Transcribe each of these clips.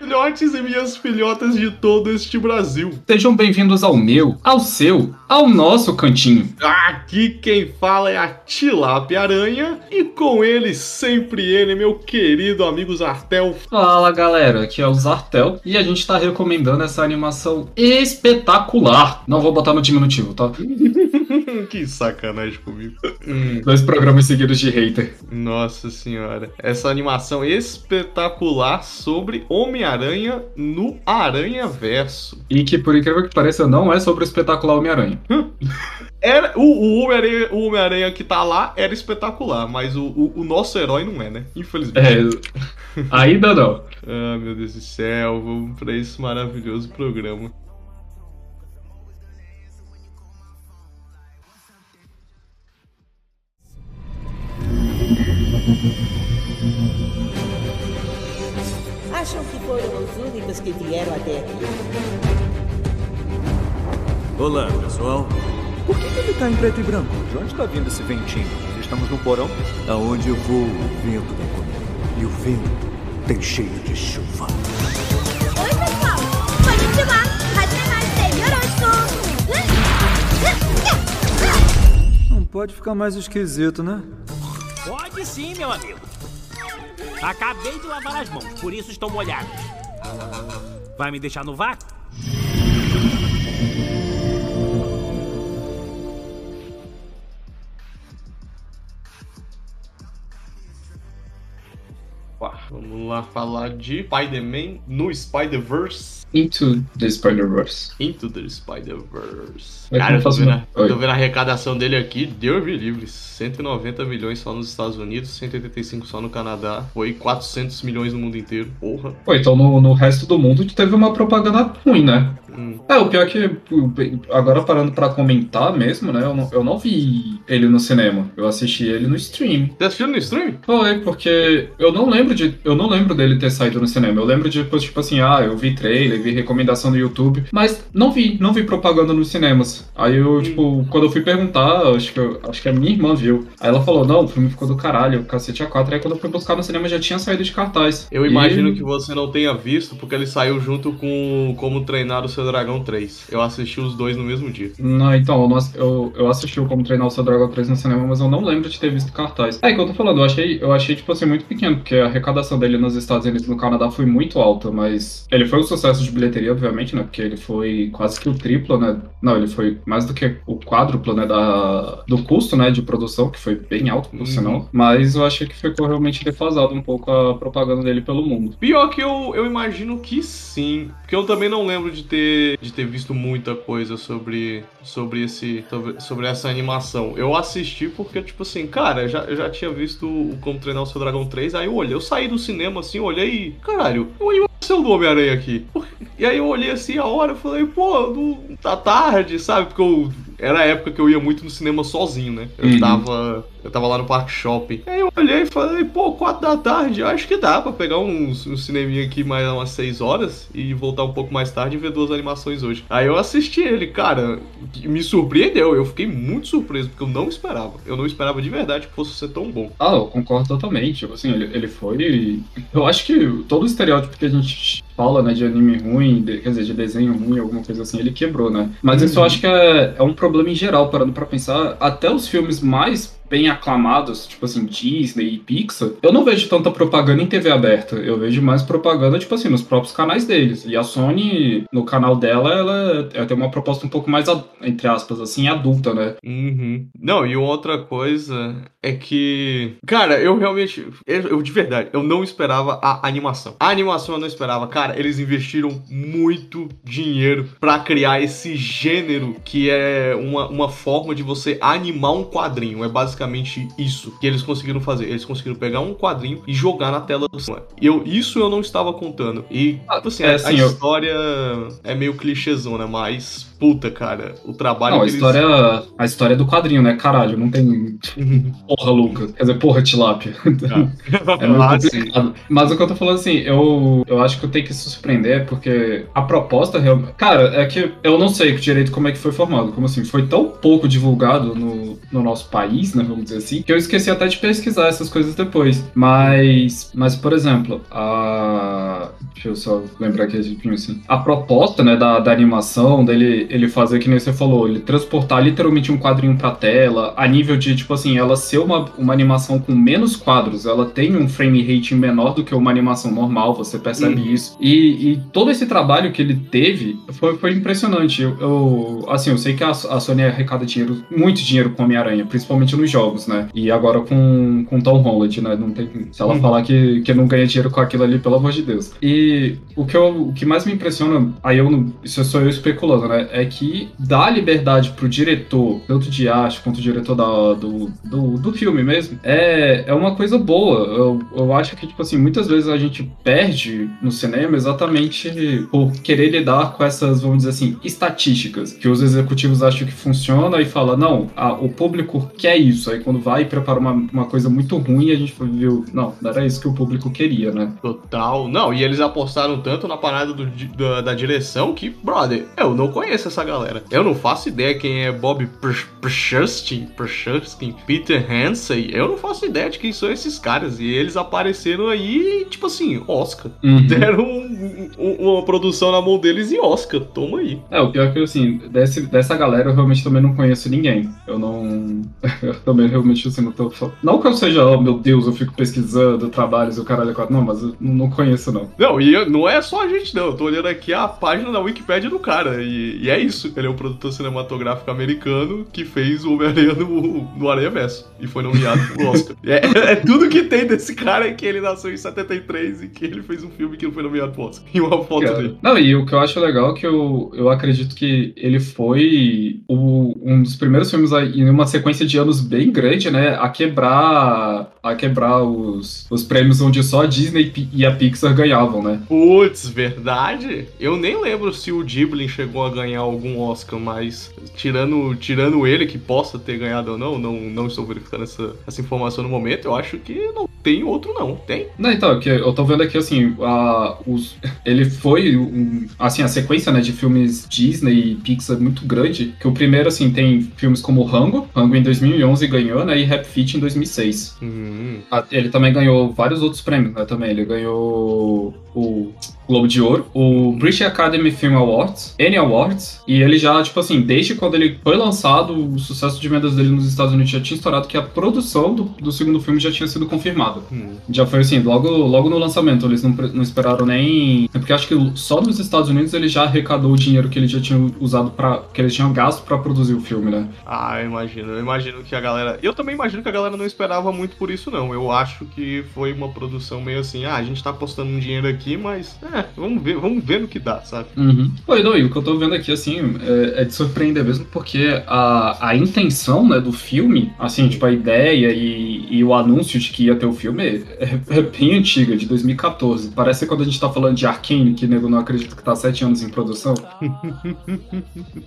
filhotes e minhas filhotas de todo este Brasil. Sejam bem-vindos ao meu, ao seu, ao nosso cantinho. Aqui quem fala é a Tilápia Aranha e com ele, sempre ele, meu querido amigo Zartel. Fala galera, aqui é o Zartel e a gente tá recomendando essa animação espetacular. Não vou botar no diminutivo, tá? que sacanagem comigo. Dois programas seguidos de hater. Nossa senhora. Essa animação espetacular sobre Homem-Aranha no Aranha-Verso. E que, por incrível que pareça, não é sobre o espetacular Homem-Aranha. Era, o, o Homem-Aranha Homem que tá lá era espetacular, mas o, o, o, nosso herói não é, né? Infelizmente. É, ainda não. ah, meu Deus do céu, vamos pra esse maravilhoso programa. Acham que foram os únicos que vieram até aqui? Olá, pessoal. Por que, ele tá em preto e branco? De onde tá vindo esse ventinho? Estamos no porão? Aonde eu vou, o vento vem comigo. E o vento tem cheiro de chuva. Oi, pessoal! Konnichiwa! Yoroshiku! Não pode ficar mais esquisito, né? Pode sim, meu amigo. Acabei de lavar as mãos, por isso estão molhadas. Vai me deixar no vácuo? Lá falar de Spider-Man no Spider-Verse. Into the Spider-Verse. Into the Spider-Verse. Cara, eu tô vendo, a, uma- tô vendo a arrecadação dele aqui, Deus me livre. 190 milhões só nos Estados Unidos, 185 só no Canadá. Foi 400 milhões no mundo inteiro. Porra. Pô, então no, no resto do mundo teve uma propaganda ruim, né? Hum. É, o pior é que, agora parando pra comentar mesmo, né? Eu não, eu não vi ele no cinema. Eu assisti ele no stream. Você assistiu no stream? Foi, porque eu não lembro de. Eu não lembro dele ter saído no cinema. Eu lembro de, tipo, tipo assim, ah, eu vi trailer, vi recomendação no YouTube, mas não vi, não vi propaganda nos cinemas. Aí eu, tipo, quando eu fui perguntar, acho que, eu- acho que a minha irmã viu. Aí ela falou, não, o filme ficou do caralho, o cacete a 4. Aí quando eu fui buscar no cinema já tinha saído de cartaz. Eu E- imagino que você não tenha visto, porque ele saiu junto com Como Treinar o Seu Dragão 3. Eu assisti os dois no mesmo dia. Não, então, eu, não eu, eu assisti o Como Treinar o Seu Dragon 3 no cinema, mas eu não lembro de ter visto cartaz. É, que eu tô falando, eu achei, eu achei, tipo assim, muito pequeno, porque a arrecadação dele nos Estados Unidos e no Canadá foi muito alta, mas ele foi um sucesso de bilheteria, obviamente, né, porque ele foi quase que o triplo, né, não, ele foi mais do que o quádruplo, né, da, do custo, né, de produção, que foi bem alto, por Uhum. sinal, mas eu achei que ficou realmente defasado um pouco a propaganda dele pelo mundo. Pior que eu, eu imagino que sim. Porque eu também não lembro de ter, de ter visto muita coisa sobre, sobre, esse, sobre, essa animação. Eu assisti porque, tipo assim, cara, eu já, eu já tinha visto o Como Treinar o Seu Dragão 3, aí eu olhei, eu saí do cinema assim, olhei e, caralho, uma animação do Homem-Aranha aqui. E aí eu olhei assim a hora, eu falei, pô, não, tá tarde, sabe? Porque eu, era a época que eu ia muito no cinema sozinho, né? Eu Uhum. tava. Eu tava lá no Parque Shopping. Aí eu olhei e falei, pô, 4 da tarde, acho que dá pra pegar um, um cineminha aqui mais umas 6 horas e voltar um pouco mais tarde e ver duas animações hoje. Aí eu assisti ele, cara, me surpreendeu. Eu fiquei muito surpreso, porque eu não esperava. Eu não esperava de verdade que fosse ser tão bom. Ah, eu concordo totalmente. Tipo assim, ele, ele foi. Eu acho que todo o estereótipo que a gente fala, né, de anime ruim, de- quer dizer, de desenho ruim, alguma coisa assim, ele quebrou, né? Mas isso eu acho que é, é um problema em geral, parando pra pensar. Até os filmes mais bem aclamados, tipo assim, Disney e Pixar, eu não vejo tanta propaganda em TV aberta. Eu vejo mais propaganda, tipo assim, nos próprios canais deles. E a Sony, no canal dela, ela, ela tem uma proposta um pouco mais, entre aspas, assim, adulta, né? Uhum. Não, e outra coisa é que. Cara, eu realmente. Eu, eu, de verdade, eu não esperava a animação. A animação eu não esperava. Cara, eles investiram muito dinheiro pra criar esse gênero que é uma, uma forma de você animar um quadrinho. É basicamente isso que eles conseguiram fazer. Eles conseguiram pegar um quadrinho e jogar na tela do cinema. Eu, isso eu não estava contando. E, tipo assim, é a- assim, a eu- história é meio clichêzona, mas puta, cara, o trabalho Não, a que história, a história é do quadrinho, né? Caralho, não tem. Porra, Lucas. Quer dizer, porra, Tilápia. É meio Ah, complicado. Mas o que eu tô falando assim, eu, eu acho que eu tenho que se surpreender, porque a proposta realmente. Cara, é que eu não sei direito como é que foi formado. Como assim? Foi tão pouco divulgado no, no nosso país, né? Vamos dizer assim, que eu esqueci até de pesquisar essas coisas depois. Mas. Mas, por exemplo, a. Deixa eu só lembrar aqui assim. A proposta, né, da, da animação, dele ele fazer, que nem você falou, ele transportar literalmente um quadrinho pra tela, a nível de, tipo assim, ela ser uma, uma animação com menos quadros, ela tem um frame rate menor do que uma animação normal, você percebe Uhum. isso. E, e todo esse trabalho que ele teve foi, foi impressionante. Eu, eu- assim, eu sei que a, a Sony arrecada dinheiro, muito dinheiro com Homem-Aranha, principalmente nos jogos, né? E agora com, com Tom Holland, né? Não tem, se ela Uhum. falar que, que não ganha dinheiro com aquilo ali, pelo amor de Deus. E o que, eu, o que mais me impressiona, aí eu isso sou eu especulando, né? É que dá liberdade pro diretor, tanto de arte quanto diretor da, do, do, do filme mesmo, é, é uma coisa boa. Eu, eu acho que, tipo assim, muitas vezes a gente perde no cinema exatamente por querer lidar com essas, vamos dizer assim, estatísticas, que os executivos acham que funciona e fala, não, a- o público quer isso. Aí quando vai e prepara uma, uma coisa muito ruim, a gente viu, não, não era isso que o público queria, né? Total. Não, e eles apostaram tanto na parada do da, da direção que, brother, eu não conheço essa galera. Eu não faço ideia quem é Bob Pershustin, Peter Hansey. Eu não faço ideia de quem são esses caras. E eles apareceram aí, tipo assim, Oscar. Uhum. Deram um- um- uma produção na mão deles e Oscar. Toma aí. É, o pior é que, assim, desse, dessa galera eu realmente também não conheço ninguém. Eu não. Eu também realmente, assim, não tô. Não que eu seja, oh meu Deus, eu fico pesquisando trabalhos e o caralho, é quatro. não, mas eu não conheço, não. Não, e eu- não é só a gente, não. Eu tô olhando aqui a página da Wikipédia do cara. E, e é isso. Ele é um produtor cinematográfico americano que fez o Homem-Aranha no, no Aranha Verso. E foi nomeado pro Oscar. É, é tudo que tem desse cara é que ele nasceu em 73 e que ele fez um filme que não foi nomeado pro Oscar. E uma foto Cara, dele. Não, e o que eu acho legal é que eu, eu acredito que ele foi o- um dos primeiros filmes em uma sequência de anos bem grande, né? A quebrar a quebrar os, os prêmios onde só a Disney e a Pixar ganhavam, né? Putz, verdade? Eu nem lembro se o Ghibli chegou a ganhar algum Oscar, mas tirando, tirando ele, que possa ter ganhado ou não, não, não estou verificando essa, essa informação no momento, eu acho que não tem outro não. Tem? Não, então, que eu tô vendo aqui, assim, a, os, ele foi, um, assim, a sequência, né, de filmes Disney e Pixar muito grande, que o primeiro, assim, tem filmes como Rango, Rango em 2011 ganhou, né, e Rap Fit em 2006. Hum, Ah, Ele também ganhou vários outros prêmios, né, também, ele ganhou o Globo de Ouro, o British Academy Film Awards, Annie Awards, e ele já, tipo assim, desde quando ele foi lançado, o sucesso de vendas dele nos Estados Unidos já tinha estourado, que a produção do, do segundo filme já tinha sido confirmada. hum. Já foi assim, logo, logo no lançamento, eles não, não esperaram nem. É porque acho que só nos Estados Unidos ele já arrecadou o dinheiro que ele já tinha usado para que eles tinham gasto pra produzir o filme, né? Ah, eu imagino. Eu imagino que a galera. Eu também imagino que a galera não esperava muito por isso, não. Eu acho que foi uma produção meio assim, ah, a gente tá apostando um dinheiro aqui, mas. É, vamos ver, vamos ver no que dá, sabe? Uhum. Pô, não, e o que eu tô vendo aqui, assim, é, é de surpreender mesmo, porque a, a intenção, né, do filme, assim, tipo, a ideia e, e o anúncio de que ia ter o filme é, é bem antiga, de 2014. Parece quando a gente tá falando de Arkane, que nego não acredita que tá sete anos em produção.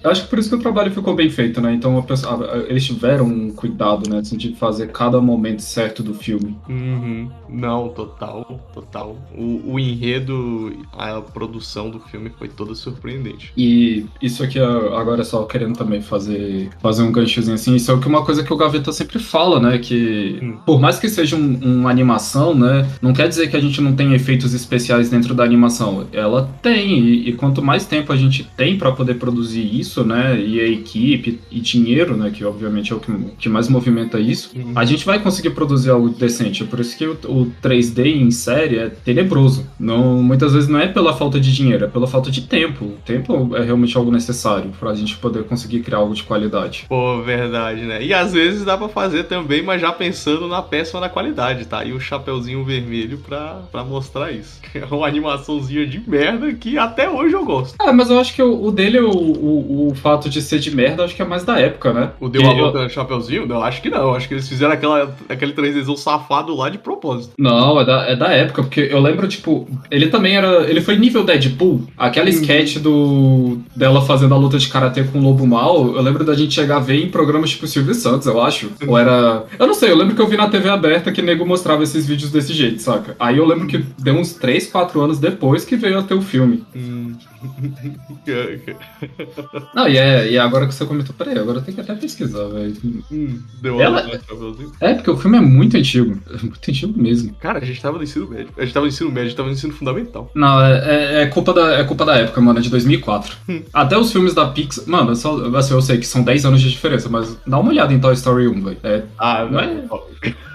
Eu acho que por isso que o trabalho ficou bem feito, né? Então pessoa- eles tiveram um cuidado, né, no sentido de fazer cada momento certo do filme. Uhum. Não, total, total. O, o enredo, a produção do filme foi toda surpreendente. E isso aqui, agora só querendo também fazer, fazer um ganchozinho assim, isso é uma coisa que o Gaveta sempre fala, né? Que Hum. por mais que seja um- uma animação, né? Não quer dizer que a gente não tem efeitos especiais dentro da animação. Ela tem, e, e quanto mais tempo a gente tem pra poder produzir isso, né? E a equipe e dinheiro, né? Que obviamente é o que, que mais movimenta isso, Uhum. a gente vai conseguir produzir algo decente. Por isso que o, o 3D em série é tenebroso. Não, muitas vezes não é pela falta de dinheiro, é pela falta de tempo. O tempo é realmente algo necessário pra gente poder conseguir criar algo de qualidade. Pô, verdade, né? E às vezes dá pra fazer também, mas já pensando na peça da qualidade, tá? E o chapeuzinho vermelho pra, pra mostrar isso. É uma animaçãozinha de merda que até hoje eu gosto. Ah, mas eu acho que o, o dele, o, o, o fato de ser de merda, acho que é mais da época, né? O Deu a volta eu- no chapeuzinho? Não, acho que não. Acho que eles fizeram aquela, aquele 3Dzão safado lá de propósito. Não, é da, é da época, porque eu lembro, tipo, Ele também era. Ele foi nível Deadpool. Aquela sketch do dela fazendo a luta de karatê com o Lobo Mal. Eu lembro da gente chegar a ver em programas tipo Silvio Santos, eu acho. Ou era. Eu não sei, eu lembro que eu vi na TV aberta que nego mostrava esses vídeos desse jeito, saca? Aí eu lembro que deu uns 3, 4 anos depois que veio até o filme. Hum. Não, e é, e agora que você comentou, peraí, agora tenho que até pesquisar, velho. Hum, deu Ela- olhada, Chapeuzinho. É, porque o filme é muito antigo. É muito antigo mesmo. Cara, a gente tava no ensino médio. A gente tava no ensino médio, a gente tava no ensino fundamental. Não, é, é- é culpa da, é culpa da época, mano, é de 2004. Até os filmes da Pixar. Mano, é só, assim, eu sei que são 10 anos de diferença, mas dá uma olhada em Toy Story 1, velho. É, Ah, não é?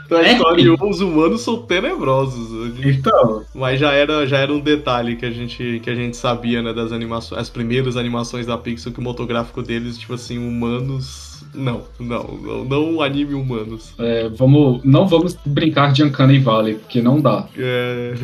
Então a É. história os humanos são tenebrosos. Então. Mas já era, já era um detalhe que a gente, que a gente sabia, né, das animações, as primeiras animações da Pixar, que o motográfico deles, tipo assim, humanos. Não, não, não, não anime humanos. É, vamos, não vamos brincar de Uncanny Valley, porque não dá. É.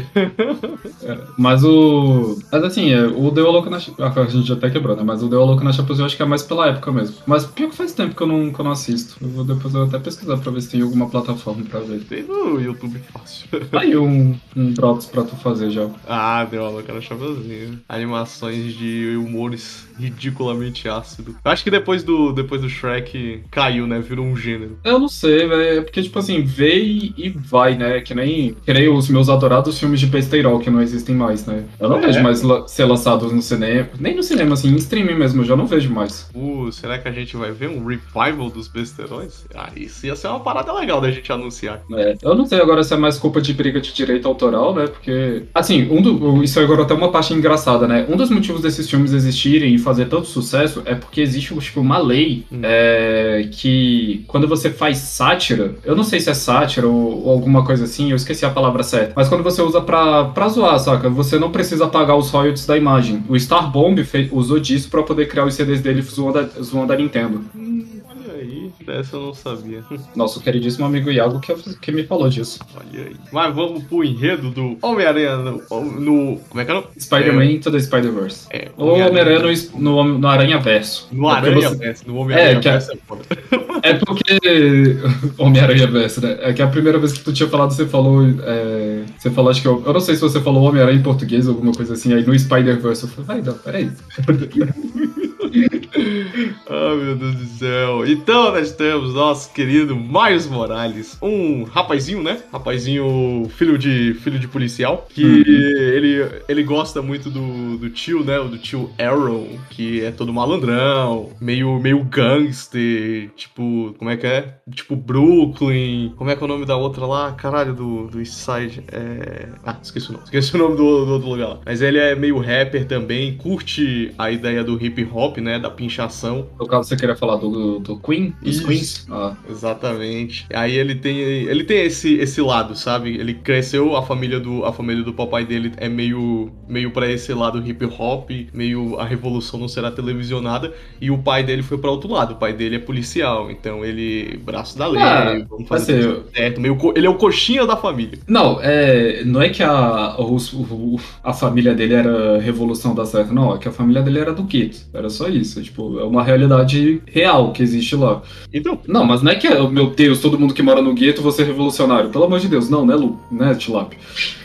Mas o. Mas assim, é, o Deu a Louca na Chapeuzinho. A gente até quebrou, né? Mas o Deu a Louca na Chapeuzinho eu acho que é mais pela época mesmo. Mas pior que faz tempo que eu não, que eu não assisto. Eu vou depois eu até pesquisar pra ver se tem alguma plataforma pra ver. Tem no YouTube fácil. Aí um, um Drops pra tu fazer já. Ah, deu uma cara chapeuzinho. Animações de humores ridiculamente ácido. Acho que depois do, depois do Shrek caiu, né? Virou um gênero. Eu não sei, velho. É porque, tipo assim, veio e vai, né? Que nem, que nem os meus adorados filmes de besteirol que não existem mais, né? Eu não É. vejo mais la- ser lançados no cinema. Nem no cinema, assim, em streaming mesmo, eu já não vejo mais. Uh, será que a gente vai ver um revival dos besterões? Ah, isso ia ser uma parada legal da gente anunciar. É, eu não sei agora se é mais culpa de briga de direito autoral, né? Porque. Assim, um do, isso agora até uma parte engraçada, né? Um dos motivos desses filmes existirem e fazer tanto sucesso é porque existe tipo, uma lei Hum. é, que quando você faz sátira, eu não sei se é sátira ou, ou alguma coisa assim, eu esqueci a palavra certa, mas quando você usa pra, pra zoar, saca? Você não precisa pagar os royalties da imagem. O Star Bomb fe- usou disso pra poder criar os CDs dele zoando a, zoando a Nintendo. Dessa eu não sabia. Nosso queridíssimo amigo Iago que, que me falou disso. Olha aí. Mas vamos pro enredo do Homem-Aranha no, no. Como é que é o? Spider-Man Into the Spider-Verse. É, Ou Homem-Aranha no, no, no Aranha Verso. No É porque Aranha Verso, no Homem-Aranha É, é- Verso é. É porque. Homem-Aranha Verso, né? É que a primeira vez que tu tinha falado, você falou. é, Você falou, acho que. Eu, eu não sei se você falou Homem-Aranha em português ou alguma coisa assim. Aí no Spider-Verse eu falei, vai, não, peraí. Ah, meu Deus do céu. Então nós temos nosso querido Miles Morales, um rapazinho, né? Rapazinho filho de filho de policial, que ele, ele gosta muito do, do tio, né? O do tio Arrow, que é todo malandrão, meio, meio gangster, tipo, como é que é? Tipo Brooklyn. Como é que é o nome da outra lá? Caralho, do, do East Side. É... Ah, esqueci o nome. Esqueci o nome do, do outro lugar lá. Mas ele é meio rapper também, curte a ideia do hip hop, né? Da pinchação. No caso, você queria falar do, do Queen? Dos Isso. Queens? Ah. Exatamente. Aí ele tem ele tem esse, esse lado, sabe? Ele cresceu, a família do a família do papai dele é meio meio para esse lado hip hop, meio a revolução não será televisionada e o pai dele foi para outro lado. O pai dele é policial, então ele braço da lei, Ah, vamos fazer assim, certo. Meio, ele é o coxinha da família. Não, é, não é que a, os- o- a família dele era revolução da certa, não. É que a família dele era do gueto. Era só isso. Tipo, uma realidade real que existe lá. Então, Não, mas não é que, é, meu Deus, todo mundo que mora no gueto você é revolucionário. Pelo amor de Deus, não, né, Lu? Né, Tilap?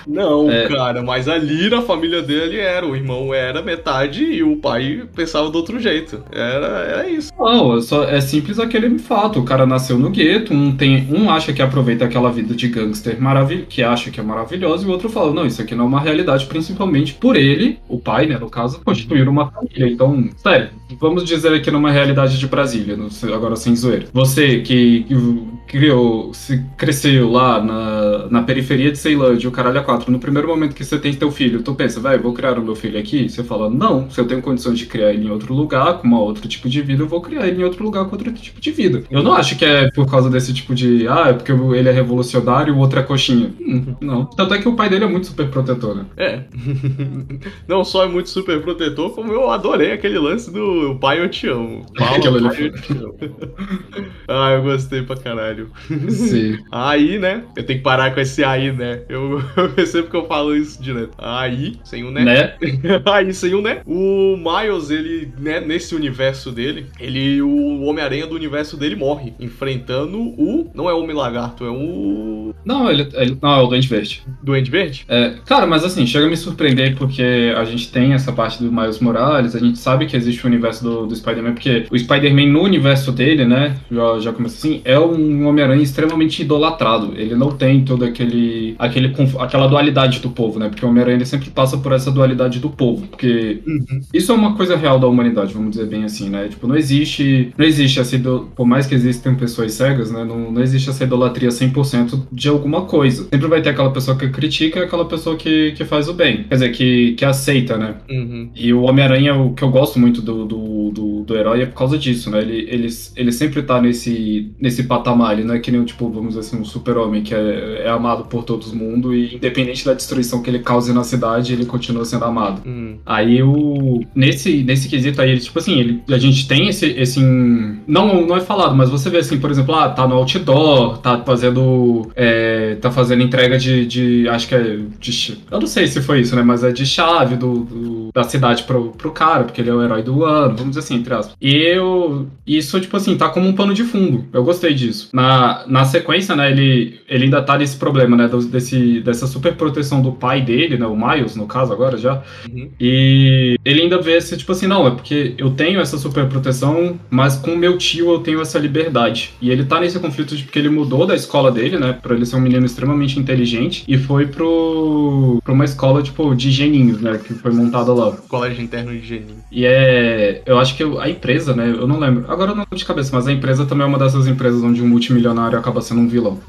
Não, É. cara, mas ali na família dele era, o irmão era metade e o pai pensava do outro jeito. Era, era isso. Não, é, só, é simples aquele fato. O cara nasceu no gueto, um, tem, um acha que aproveita aquela vida de gangster maravilhosa, que acha que é maravilhosa, e o outro fala, não, isso aqui não é uma realidade, principalmente por ele, o pai, né, no caso, constituir uma família. Então, sério, vamos dizer aqui numa realidade de Brasília, agora sem zoeira. Você que criou, se cresceu lá na, na periferia de Ceilândia, o caralho a quatro, no primeiro momento que você tem teu filho, tu pensa, vai, vou criar o meu filho aqui? Você fala, não, se eu tenho condições de criar ele em outro lugar, com uma outro tipo de vida, eu vou criar ele em outro lugar com outro tipo de vida. Eu não acho que é por causa desse tipo de, ah, é porque ele é revolucionário e o outro é coxinha. Hum, não. Tanto é que o pai dele é muito super protetor, né? É. Não só é muito super protetor, como eu adorei aquele lance do pai eu te amo. Fala, pai, eu te amo. ah, eu gostei pra caralho. Sim. Aí, né? Eu tenho que parar com esse aí, né? Eu, eu percebo que eu falo isso direto. Aí, sem o né. Né? Aí, sem o né. O Miles, ele, né, nesse universo dele, ele, o Homem-Aranha do universo dele morre, enfrentando o. Não é o Homem-Lagarto, é o. Não, ele, ele- não, é o Doente Verde. Duende Verde? É, cara, mas assim, chega a me surpreender porque a gente tem essa parte do Miles Morales, a gente sabe que existe o universo do, do Spider-Man, porque o Spider-Man no universo dele, né, já, já começa assim, é um Homem-Aranha extremamente idolatrado. Ele não tem todo aquele, aquele aquela dualidade do povo, né, porque o Homem-Aranha sempre passa por essa dualidade do povo, porque isso é uma coisa real da humanidade, vamos dizer bem assim, né, tipo, não existe, não existe essa, por mais que existam pessoas cegas, né, não, não existe essa idolatria 100% de alguma coisa. Sempre vai ter aquela pessoa que critica e aquela pessoa que, que faz o bem. Quer dizer, que, que aceita, né? Uhum. E o Homem-Aranha, o que eu gosto muito do, do, do, do herói é por causa disso, né? Ele, ele, ele sempre tá nesse, nesse patamar, ele não é que nem, tipo, vamos dizer assim, um super-homem que é, é amado por todo mundo e independente da destruição que ele cause na cidade, ele continua sendo amado. Uhum. Aí o. Nesse, nesse quesito aí, ele, tipo assim, ele, a gente tem esse. esse não, não é falado, mas você vê assim, por exemplo, ah, tá no outdoor, tá fazendo. é, tá fazendo entrega de. de acho que é. De, eu não sei se foi isso, né? Mas é de chave do, do- da cidade pro, pro cara, porque ele é o herói do ano, vamos dizer assim, entre aspas. E eu. Isso, tipo assim, tá como um pano de fundo. Eu gostei disso. Na, na sequência, né, ele, ele ainda tá nesse problema, né? Desse, dessa super proteção do pai dele, né? O Miles, no caso, agora já. Uhum. E ele ainda vê esse, tipo assim, não, é porque eu tenho essa super proteção, mas com meu tio eu tenho essa liberdade. E ele tá nesse conflito de porque ele mudou da escola dele, né, pra ele ser um menino extremamente inteligente, e foi pro, pra uma escola, tipo, de geninhos, né, que foi montada lá. Colégio interno de Geninho. E é. Eu acho que a empresa, né? Eu não lembro. Agora eu não lembro de cabeça, mas a empresa também é uma dessas empresas onde um multimilionário acaba sendo um vilão.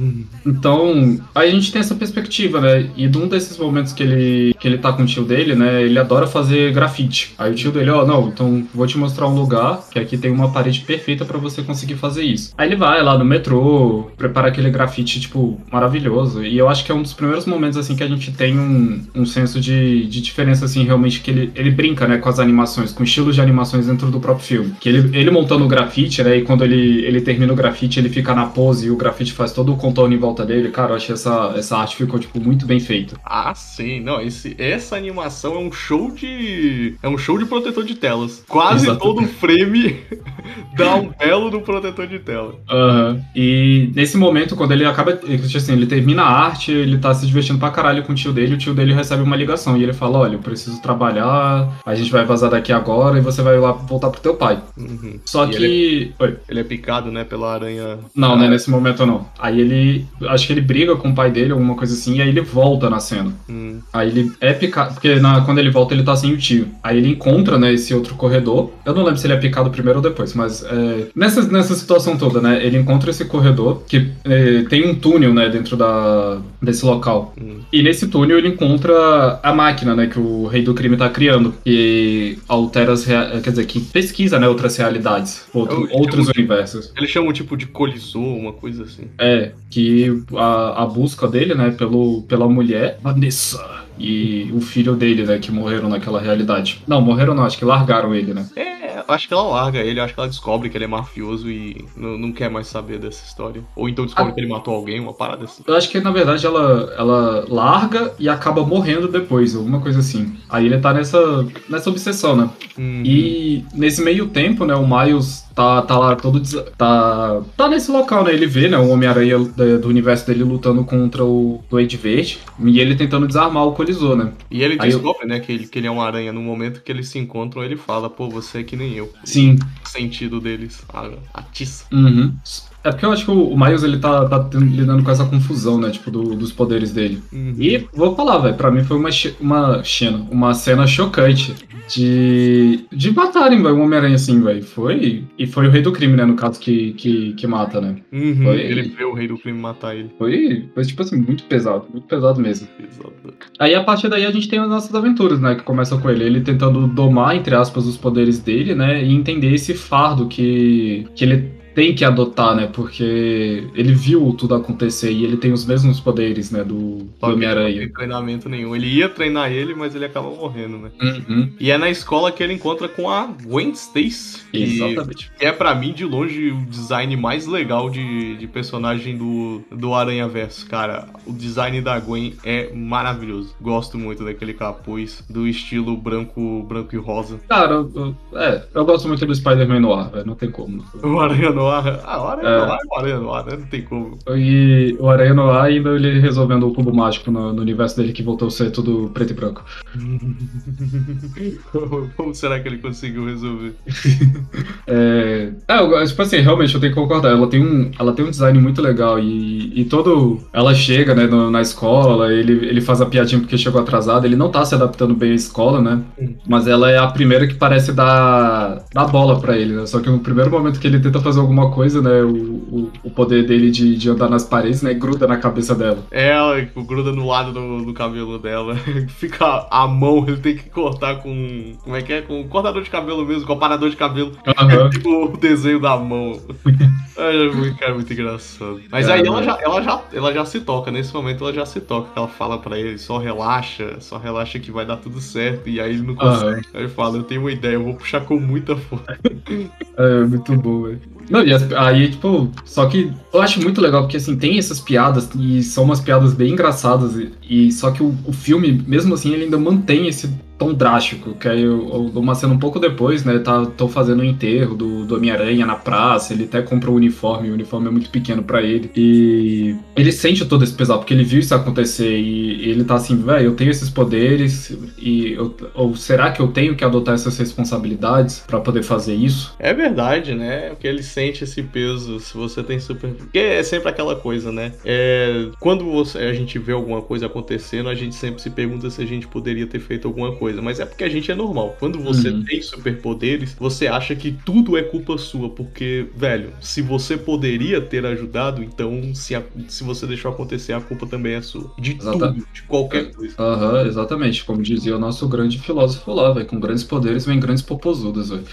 Então, aí a gente tem essa perspectiva, né? E de um desses momentos que ele, que ele tá com o tio dele, né? Ele adora fazer grafite. Aí o tio dele, ó, não, então vou te mostrar um lugar que aqui tem uma parede perfeita pra você conseguir fazer isso. Aí ele vai lá no metrô, prepara aquele grafite, tipo, maravilhoso. E eu acho que é um dos primeiros momentos, assim, que a gente tem um, um senso de, de diferença, assim, realmente, que ele, ele brinca, né, com as animações, com estilos de animações dentro do próprio filme. Que ele, ele montando o grafite, né, e quando ele, ele termina o grafite, ele fica na pose e o grafite faz todo o contorno em volta dele. Cara, eu achei essa, essa arte ficou, tipo, muito bem feita. Ah, sim. Não, esse, essa animação é um show de. É um show de protetor de telas. Quase Exatamente. todo frame dá um belo do protetor de tela. Aham. E nesse momento, quando ele acaba. Assim, ele termina a arte, ele tá se divertindo pra caralho com o tio dele, o tio dele recebe uma ligação. E ele fala: Olha, eu preciso trabalhar, a gente vai vazar daqui agora e você vai lá voltar pro teu pai. Uhum. Só E que. Oi. Ele é picado, né, pela aranha. Não, Ah, né, nesse momento não. Aí ele. Acho que ele briga com o pai dele, alguma coisa assim, e aí ele volta na cena. Hum. Aí ele é picado. Porque na- quando ele volta, ele tá sem o tio. Aí ele encontra, né, esse outro corredor. Eu não lembro se ele é picado primeiro ou depois, mas é, nessa, nessa situação toda, né, ele encontra esse corredor que é, tem um túnel, né, dentro da, desse local. Hum. E nesse túnel ele encontra a máquina, né, que o rei do crime tá criando. Que altera as. rea- Quer dizer, que pesquisa, né, outras realidades, outro- Eu- outros universos. Eles chamam tipo de colisor, uma coisa assim. É, que a, a busca dele, né, pelo, pela mulher, Vanessa, e o filho dele, né, que morreram naquela realidade. Não, morreram não, acho que largaram ele, né? É, acho que ela larga ele, acho que ela descobre que ele é mafioso e não, não quer mais saber dessa história. Ou então descobre Ah. que ele matou alguém, uma parada assim. Eu acho que, na verdade, ela, ela larga e acaba morrendo depois, alguma coisa assim. Aí ele tá nessa, nessa obsessão, né? Hum. E nesse meio tempo, né, o Miles tá, tá lá todo. Tá, tá nesse local, né? Ele vê, né, o Homem-Aranha da- do universo dele lutando contra o Duende Verde e ele tentando desarmar o colisor, né? E ele Aí eu- descobre, né, que ele, que ele é uma aranha. No momento que eles se encontram, ele fala, pô, você é que nem eu. Sim. O sentido deles, a, a tiça. Uhum. É porque eu acho que o o Miles ele tá, tá tendo- lidando com essa confusão, né? Tipo, do- dos poderes dele. Uhum. E vou falar, velho, pra mim foi uma, uma cena, uma cena chocante de, de matarem, velho, um Homem-Aranha assim, velho. Foi. E foi o rei do crime, né? No caso, que, que, que mata, né? Uhum, Foi- Ele vê o rei do crime matar ele. Foi, foi, tipo assim, muito pesado, muito pesado mesmo. Exato. Aí a partir daí a gente tem as nossas aventuras, né? Que começa com ele, ele tentando domar, entre aspas, os poderes dele, né? E entender esse fardo que, que ele tem que adotar, né? Porque ele viu tudo acontecer e ele tem os mesmos poderes, né? Do, do ele não Homem-Aranha. tem treinamento nenhum. Ele ia treinar ele, mas ele acaba morrendo, né? Uhum, E é na escola que ele encontra com a Gwen Stacy. Exatamente. que é pra mim, de longe, o design mais legal de, de personagem do, do Aranha Verso. Cara, o design da Gwen é maravilhoso. Gosto muito daquele capuz, do estilo branco, branco e rosa. Cara, eu, é, eu gosto muito do Spider-Man no ar, velho. Não tem como. O Aranha Noir. Ah, o Aranha É. Noir é o Aranha Noir, né? Não tem como. E o Aranha no ar ainda ele resolvendo o cubo mágico no, no universo dele que voltou a ser tudo preto e branco. Como será que ele conseguiu resolver? É, é, tipo assim, realmente eu tenho que concordar. Ela tem um, ela tem um design muito legal e, e todo. Ela chega, né, no- na escola, ele, ele faz a piadinha porque chegou atrasado. Ele não tá se adaptando bem à escola, né? Mas ela é a primeira que parece dar, dar bola pra ele, né? Só que no primeiro momento que ele tenta fazer alguma coisa, né, o, o, o poder dele de, de andar nas paredes, né, gruda na cabeça dela. É, Ela tipo, gruda no lado do, do cabelo dela. Fica a mão, ele tem que cortar com. Como é que é? Com cortador de cabelo mesmo, com aparador de cabelo. Aham. Tipo o desenho da mão. É muito, cara, muito engraçado. Mas aí ela já, ela, já, ela já se toca, nesse momento ela já se toca. Ela fala pra ele, só relaxa, só relaxa que vai dar tudo certo. E aí ele não consegue. Aí ele fala, eu tenho uma ideia, eu vou puxar com muita força. É, muito bom, velho. Não, e as- aí, tipo, só que eu acho muito legal, porque assim, tem essas piadas, e são umas piadas bem engraçadas, e, e só que o, o filme, mesmo assim, ele ainda mantém esse tom drástico, que aí eu, eu uma cena um pouco depois, né, tá, tô fazendo o enterro do, do Homem-Aranha na praça, ele até compra o uniforme, o uniforme é muito pequeno pra ele, e ele sente todo esse pesar, porque ele viu isso acontecer, e ele tá assim, velho, eu tenho esses poderes, e eu- ou será que eu tenho que adotar essas responsabilidades pra poder fazer isso? É verdade, né? Porque ele sente esse peso se você tem super. Porque é sempre aquela coisa, né? É... Quando você... a gente vê alguma coisa acontecendo, a gente sempre se pergunta se a gente poderia ter feito alguma coisa. Mas é porque a gente é normal. Quando você Uhum. tem superpoderes, você acha que tudo é culpa sua. Porque, velho, se você poderia ter ajudado, então se, a- se você deixou acontecer, a culpa também é sua. De Exata- tudo, de qualquer coisa. Aham, exatamente. Como dizia o nosso grande filósofo lá, velho. Com grandes poderes vem grandes popozudas, velho.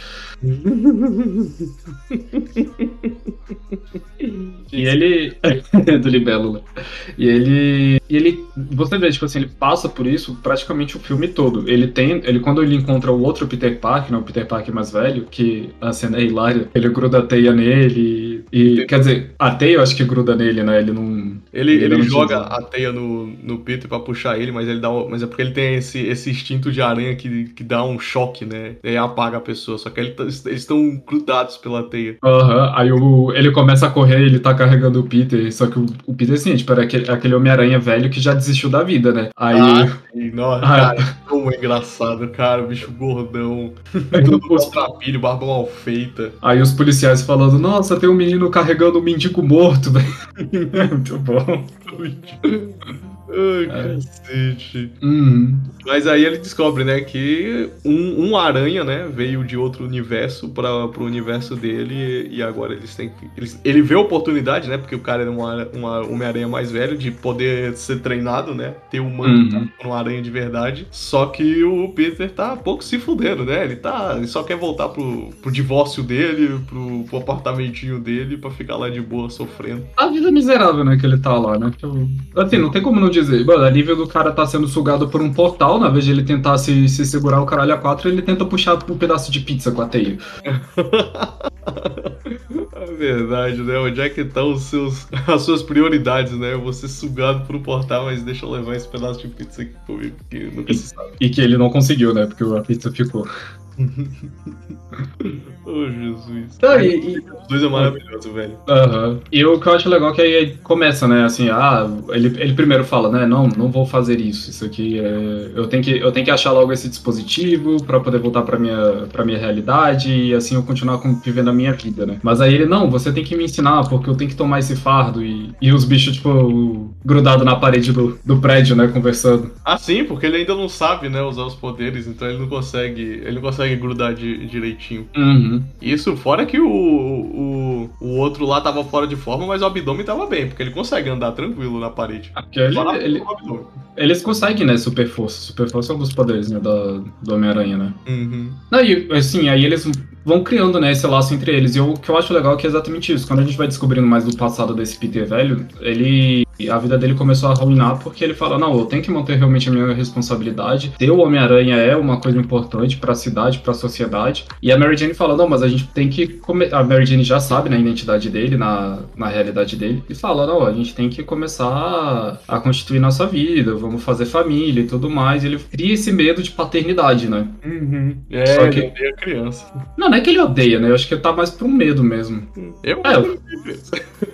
E ele. do Libélula. E ele. E ele. Você vê, tipo assim, ele passa por isso praticamente o filme todo. Ele tem. Ele, quando ele encontra o outro Peter Parker, né? O Peter Parker mais velho, que a cena é hilária, ele gruda a teia nele. E. Quer dizer, a teia eu acho que gruda nele, né? Ele não. Ele, ele não joga utiliza. a teia no, no Peter pra puxar ele, mas ele dá mas é porque ele tem esse, esse instinto de aranha que, que dá um choque, né? E aí apaga a pessoa. Só que ele tá- eles estão grudados pela teia. Aham, aí o, ele começa a correr, ele tá carregando o Peter, só que o, o Peter, assim, tipo, era aquele, aquele Homem-Aranha velho que já desistiu da vida, né? Aí Ah, E, nossa, Ah. cara, como é engraçado, cara, bicho gordão, tudo os, maltrapilho, barba mal feita. aí os policiais falando, nossa, tem um menino carregando um mendigo morto, velho. Muito bom. Ai, cacete. Uhum. Mas aí ele descobre, né, que um, um aranha, né, veio de outro universo para pro universo dele e agora eles têm que... Eles, ele vê a oportunidade, né, porque o cara era uma, uma Homem-Aranha mais velho, de poder ser treinado, né, ter um manto Uhum. pra um aranha de verdade. Só que o Peter tá pouco se fudendo, né, ele tá... Ele só quer voltar pro, pro divórcio dele, pro, pro apartamentinho dele, pra ficar lá de boa sofrendo. A vida miserável, né, que ele tá lá, né? Assim, não tem como não dizer. Mano, a nível do cara tá sendo sugado por um portal, na vez de ele tentar se, se segurar o caralho a quatro, ele tenta puxar um pedaço de pizza com a teia. É verdade, né? Onde é que estão os seus, as suas prioridades, né? Você sugado pro portal, mas deixa eu levar esse pedaço de pizza aqui comigo, porque nunca se sabe. E que ele não conseguiu, né? Porque a pizza ficou. Oh, Jesus. Tá, e- e- Os dois é maravilhoso, velho. Aham. E o que eu acho legal é que aí começa, né? Assim, ah, ele, ele primeiro fala, né? Não, não vou fazer isso. Isso aqui é. Eu tenho que, eu tenho que achar logo esse dispositivo pra poder voltar pra minha, pra minha realidade e assim eu continuar com- vivendo a minha vida, né? Mas aí ele, não, você tem que me ensinar, porque eu tenho que tomar esse fardo. E, e os bichos, tipo, grudados na parede do, do prédio, né? Conversando. Ah, sim, porque ele ainda não sabe, né, usar os poderes, então ele não consegue. Ele não consegue grudar de- direitinho. Uhum. Isso, fora que o, o, o, outro lá tava fora de forma, mas o abdômen tava bem, porque ele consegue andar tranquilo na parede. Porque ele, ele- eles conseguem, né, super força. Super força é um dos poderes, né, da, do Homem-Aranha, né? Uhum. E assim, aí eles vão criando, né, esse laço entre eles. E eu- o que eu acho legal é que é exatamente isso. Quando a gente vai descobrindo mais do passado desse Peter velho, ele. A vida dele começou a arruinar porque ele fala: não, eu tenho que manter realmente a minha responsabilidade. Ter o Homem-Aranha é uma coisa importante pra cidade, pra sociedade. E a Mary Jane fala: não, mas a gente tem que. come-" A Mary Jane já sabe, né, a identidade dele, na, na realidade dele. E fala: não, a gente tem que começar a, a constituir nossa vida, vamos fazer família e tudo mais. E ele cria esse medo de paternidade, né? É, Só que- ele odeia criança. Não, não é que ele odeia, né? Eu acho que ele tá mais pro medo mesmo. Eu É, eu-.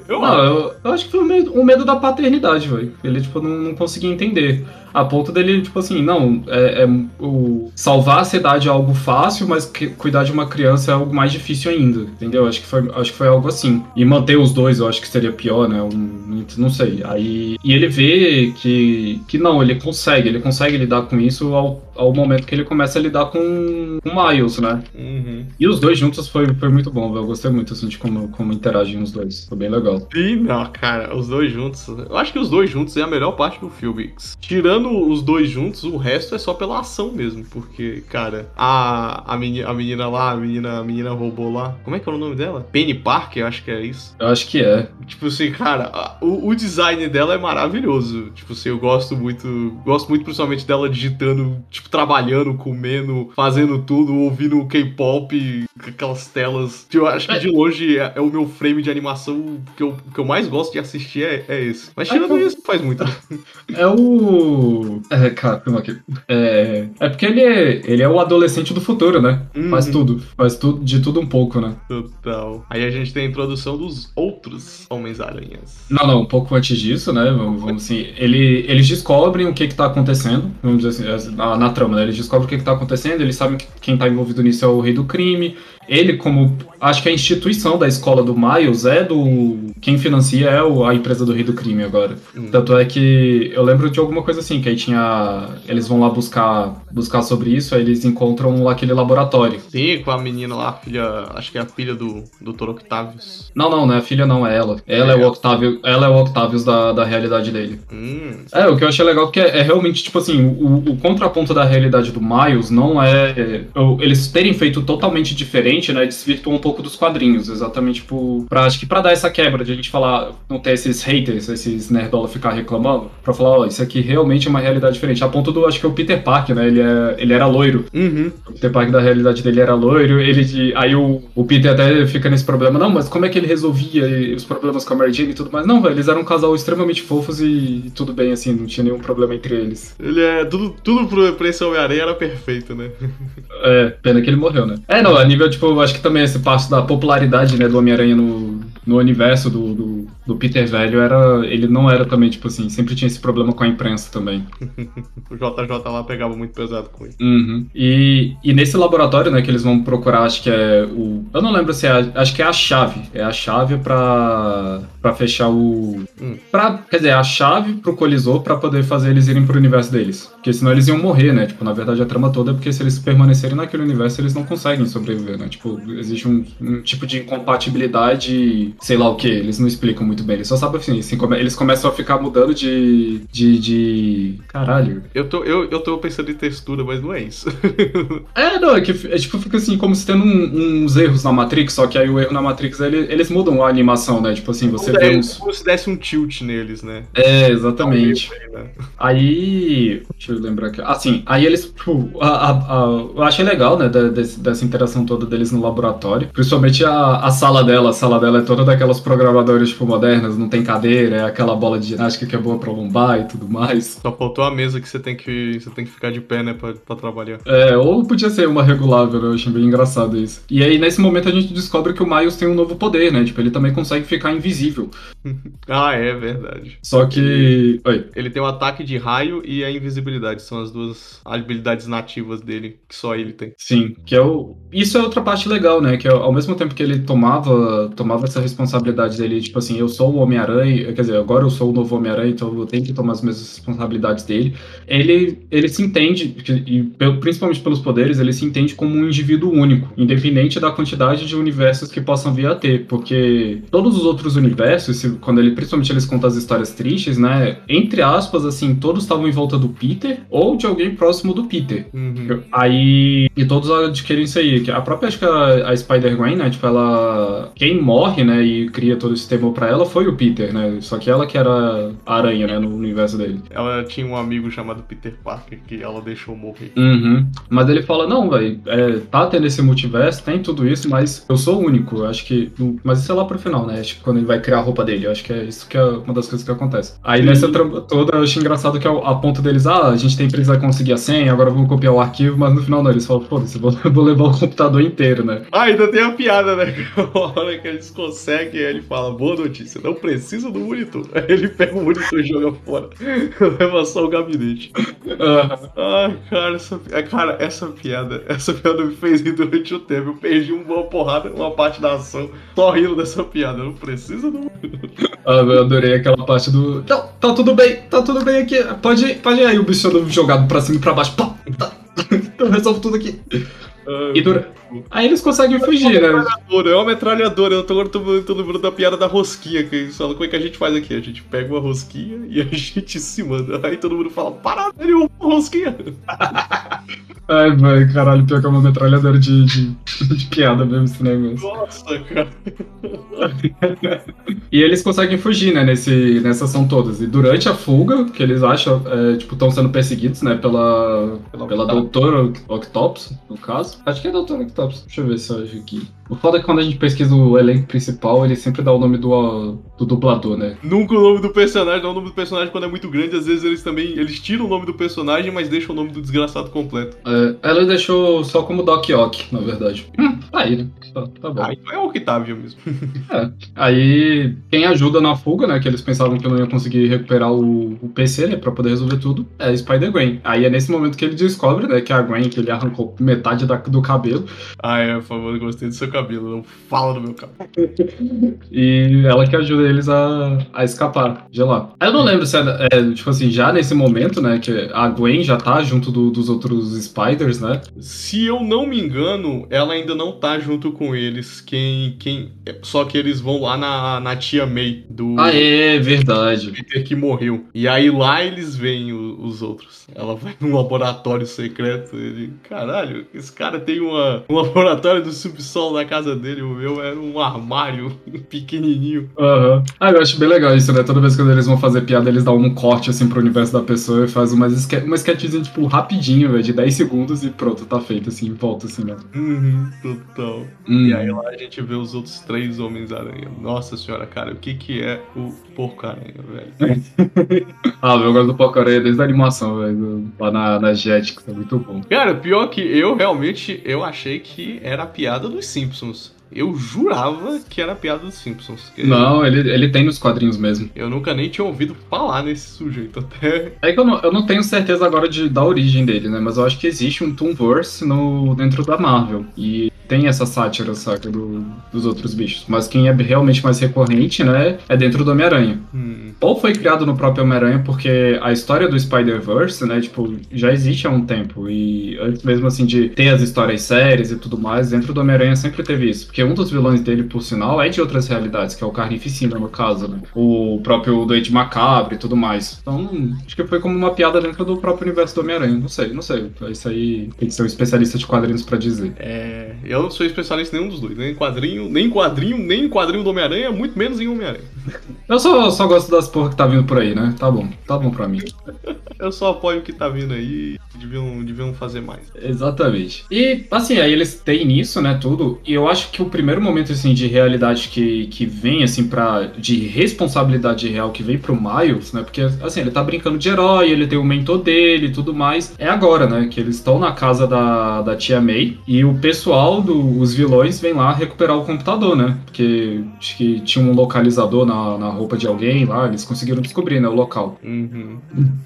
Eu não, acho. eu, eu acho que foi o medo, o medo da paternidade, velho. Ele, tipo, não, não conseguia entender. A ponto dele, tipo assim, não, é, é o, salvar a cidade é algo fácil, mas cuidar de uma criança é algo mais difícil ainda, entendeu? Acho que foi, acho que foi algo assim. E manter os dois, eu acho que seria pior, né? Um, não sei. Aí, e ele vê que, que não, ele consegue, ele consegue lidar com isso ao, ao momento que ele começa a lidar com o Miles, né? Uhum. E os dois juntos foi, foi muito bom, velho. Eu gostei muito, assim, de como, como interagem os dois. Foi bem legal. Sim, não, cara, os dois juntos. Eu acho que os dois juntos é a melhor parte do filme. Tirando os dois juntos, o resto é só pela ação mesmo. Porque, cara, a, a, menina, a menina lá, a menina, a menina robô lá. Como é que é o nome dela? Penny Parker, eu acho que é isso. Eu acho que é. Tipo assim, cara, a- o, o design dela é maravilhoso. Tipo assim, eu gosto muito. Gosto muito principalmente dela digitando, tipo, trabalhando, comendo, fazendo tudo, ouvindo K-pop, aquelas telas. Eu acho que de longe é, é o meu frame de animação que eu, que eu mais gosto de assistir é, é esse. Mas tirando Ai, isso, faz muito. É o. É, cara, calma aqui. É, é porque ele é, ele é o adolescente do futuro, né? Faz Uhum. tudo. Faz tudo, de tudo um pouco, né? Total. Aí a gente tem a introdução dos outros Homens-Aranhas. Não, não, um pouco antes disso, né? Vamos, vamos assim. Ele, eles descobrem o que que tá acontecendo, vamos dizer assim, na, na trama, né? Eles descobrem o que que tá acontecendo, eles sabem que quem tá envolvido nisso é o rei do crime. Ele, como. Acho que a instituição da escola do Miles é do. Quem financia é o- a empresa do rei do crime agora. Hum. Tanto é que eu lembro de alguma coisa assim, que aí tinha. Eles vão lá buscar, buscar sobre isso, aí eles encontram lá aquele laboratório. Sim, com a menina lá, a filha. Acho que é a filha do Dr. Octavius. Não, não, não é a filha, não, é ela. Ela é, É. o Octavio, ela é o Octavius da, da realidade dele. Hum. É, o que eu achei legal porque é, é realmente, tipo assim, o, o contraponto da realidade do Miles não é. Eles terem feito totalmente diferente, né? Desvirtuou um pouco dos quadrinhos, exatamente, tipo. Pra, acho que pra dar essa quebra de a gente falar, não ter esses haters, esses nerdola ficar reclamando, pra falar, ó, isso aqui realmente é uma realidade diferente. A ponto do, acho que é o Peter Parker, né? Ele, é, ele era loiro. Uhum. O Peter Parker da realidade dele era loiro, ele de- aí o, o Peter até fica nesse problema, não, mas como é que ele resolvia os problemas com a Mary Jane e tudo mais? Não, velho, eles eram um casal extremamente fofos e tudo bem, assim, não tinha nenhum problema entre eles. Ele é. Tudo, tudo pra esse Homem-Aranha era perfeito, né? É, pena que ele morreu, né? É, não, a nível, tipo, eu acho que também esse passo da popularidade, né, do Homem-Aranha no, no universo do, do, do Peter velho era. Ele não era também, tipo assim, sempre tinha esse problema com a imprensa também. O JJ lá pegava muito pesado com ele. Uhum. E, e nesse laboratório, né, que eles vão procurar, acho que é o. Eu não lembro se é. a- acho que é a chave. É a chave pra. Pra fechar o. Hum. Pra, quer dizer, a chave pro colisor pra poder fazer eles irem pro universo deles. Porque senão eles iam morrer, né? Tipo, na verdade a trama toda é porque se eles permanecerem naquele universo, eles não conseguem sobreviver, né? Tipo, existe um, um tipo de incompatibilidade, sei lá o que, eles não explicam muito bem. Eles só sabem assim, assim, come- eles começam a ficar mudando de. de. de. Caralho. Eu tô, eu, eu tô pensando em textura, mas não é isso. É, não, é que é, tipo, fica assim, como se tendo um- uns erros na Matrix, só que aí o erro na Matrix, ele- eles mudam a animação, né? Tipo assim, você é como se desse um tilt neles, né? É, exatamente. Né? Aí. Deixa eu lembrar aqui. Assim, aí eles. Tipo, a, a- a- eu achei legal, né? desse- dessa interação toda deles no laboratório. Principalmente a, a sala dela. A sala dela é toda daquelas programadoras, tipo, modernas, não tem cadeira, é aquela bola de ginástica que é boa pra lombar e tudo mais. Só faltou a mesa que você tem que, você tem que ficar de pé, né, pra, pra trabalhar. É, ou podia ser uma regulável, né? eu achei bem engraçado isso. E aí, nesse momento, a gente descobre que o Miles tem um novo poder, né? Tipo, ele também consegue ficar invisível. Ah, é verdade. Só que. Oi. Ele tem o ataque de raio e a invisibilidade. São as duas habilidades nativas dele, que só ele tem. Sim, que é o. Isso é outra parte legal, né? Que é, ao mesmo tempo que ele tomava, tomava essa responsabilidade dele, tipo assim, eu sou o Homem-Aranha, quer dizer, agora eu sou o novo Homem-Aranha, então eu tenho que tomar as mesmas responsabilidades dele. Ele, ele se entende, e principalmente pelos poderes, ele se entende como um indivíduo único, independente da quantidade de universos que possam vir a ter, porque todos os outros universos, se- quando ele, principalmente eles contam as histórias tristes, né, entre aspas, assim, todos estavam em volta do Peter ou de alguém próximo do Peter. Uhum. Aí, e todos adquirem isso aí. A própria, acho que a, a Spider-Gwen, né? Tipo, ela. Quem morre, né? E cria todo esse temor pra ela foi o Peter, né? Só que ela que era a aranha, né? No universo dele. Ela tinha um amigo chamado Peter Parker que ela deixou morrer. Uhum. Mas ele fala: não, velho, é, tá tendo esse multiverso, tem tudo isso, mas eu sou o único. Eu acho que. Mas isso é lá pro final, né? Acho que quando ele vai criar roupa dele. Eu acho que é isso que é uma das coisas que acontece. Aí nessa trama toda, eu acho engraçado que a ponto deles, ah, a gente tem precisa conseguir a senha, agora vamos copiar o arquivo, mas no final não, eles falam, foda-se, vou, vou levar o computador inteiro, né? Ah, ainda tem a piada, né? A hora que eles conseguem, aí ele fala, boa notícia, não precisa do monitor. Aí ele pega o monitor e joga fora. Leva só o gabinete. Ai, cara, essa, é, cara, essa piada, essa piada me fez rir durante o tempo. Eu perdi uma porrada, uma parte da ação, só rindo dessa piada. Não precisa do Ah, eu adorei aquela parte do. Não, tá tudo bem, tá tudo bem aqui. Pode ir, pode ir aí, o bicho jogado pra cima e pra baixo. Pá, tá. Eu resolvo tudo aqui. E dura... Aí eles conseguem fugir, né? metralhadora, é uma metralhadora. Eu tô, tô, tô lembrando da piada da rosquinha, que eles falam como é que a gente faz aqui. A gente pega uma rosquinha e a gente se manda. Aí todo mundo fala, para, ele uma rosquinha. Ai, velho, caralho, pior que é uma metralhadora de, de, de piada mesmo esse negócio. Nossa, cara. E eles conseguem fugir, né, nesse, nessa ação todas. E durante a fuga, que eles acham, é, tipo, estão sendo perseguidos, né, pela, pela doutora Octopus, no caso. Acho que é a doutora Octopus. Deixa eu ver se eu acho aqui. O foda é que quando a gente pesquisa o elenco principal, ele sempre dá o nome do, do dublador, né? Nunca o nome do personagem, não o nome do personagem quando é muito grande. Às vezes eles também, eles tiram o nome do personagem, mas deixam o nome do desgraçado completo. É, ela deixou só como Doc Ock, na verdade. Hum, tá aí, né? Tá, tá bom. Ah, então é o Octavio mesmo. Aí, quem ajuda na fuga, né? Que eles pensavam que não ia conseguir recuperar o, o PC, né? Pra poder resolver tudo, é a Spider-Gwen. Aí é nesse momento que ele descobre, né? Que é a Gwen, que ele arrancou metade da- do cabelo. Ah, é, por favor, gostei do seu cabelo. Não fala do meu cabelo. E ela que ajuda eles a, a escapar de lá. Eu não lembro se é, é, tipo assim, já nesse momento, né? Que a Gwen já tá junto do- dos outros Spiders, né? Se eu não me engano, ela ainda não tá junto com eles. Quem. quem Só que eles vão lá na, na tia May do Ah, é, verdade. Peter que morreu. E aí lá eles veem o- os outros. Ela vai num laboratório secreto. Ele, caralho, esse cara tem uma, um laboratório do subsolo na casa dele. O meu era um armário pequenininho. Aham. Ah, eu acho bem legal isso, né? Toda vez que eles vão fazer piada, eles dão um corte assim pro universo da pessoa e faz uma, esque uma sketchzinha, tipo, rapidinho, velho, de 10 segundos e pronto, tá feito, assim, volta, assim, né? Uhum, total. Hum. E aí lá a gente vê os outros três Homens-Aranha. Nossa senhora, cara, o que que é o Porco-Aranha, velho? Ah, eu gosto do Porcaria desde a animação, velho, lá na, na Jet, que tá muito bom. Cara, pior que eu realmente eu achei que era a piada dos Simpsons. Eu jurava que era a piada dos Simpsons. Não, ele, ele tem nos quadrinhos mesmo. Eu nunca nem tinha ouvido falar nesse sujeito até. É que eu não, eu não tenho certeza agora de, da origem dele, né? Mas eu acho que existe um Toonverse no, dentro da Marvel. E tem essa sátira, saca, do, dos outros bichos. Mas quem é realmente mais recorrente, né, é dentro do Homem-Aranha. Hum. Ou foi criado no próprio Homem-Aranha, porque a história do Spider-Verse, né, tipo, já existe há um tempo. E antes mesmo, assim, de ter as histórias sérias e tudo mais, dentro do Homem-Aranha sempre teve isso. Porque um dos vilões dele, por sinal, é de outras realidades, que é o Carnificina, no caso, né? O próprio Doente Macabro e tudo mais. Então, acho que foi como uma piada dentro do próprio universo do Homem-Aranha. Não sei, não sei. Isso aí tem que ser um especialista de quadrinhos pra dizer. É, eu não sou especialista em nenhum dos dois, nem em quadrinho, nem em quadrinho, nem em quadrinho do Homem-Aranha, muito menos em Homem-Aranha. Eu só, só gosto das porra que tá vindo por aí, né? Tá bom, tá bom pra mim. Eu só apoio o que tá vindo aí, deviam, deviam fazer mais. Exatamente. E, assim, aí eles têm nisso, né, tudo, e eu acho que o primeiro momento, assim, de realidade que, que vem, assim, pra... de responsabilidade real que vem pro Miles, né, porque, assim, ele tá brincando de herói, ele tem o mentor dele e tudo mais, é agora, né, que eles estão na casa da, da tia May, e o pessoal, do, os vilões, vem lá recuperar o computador, né, porque acho que tinha um localizador na, na roupa de alguém lá, eles conseguiram descobrir, né, o local. Uhum.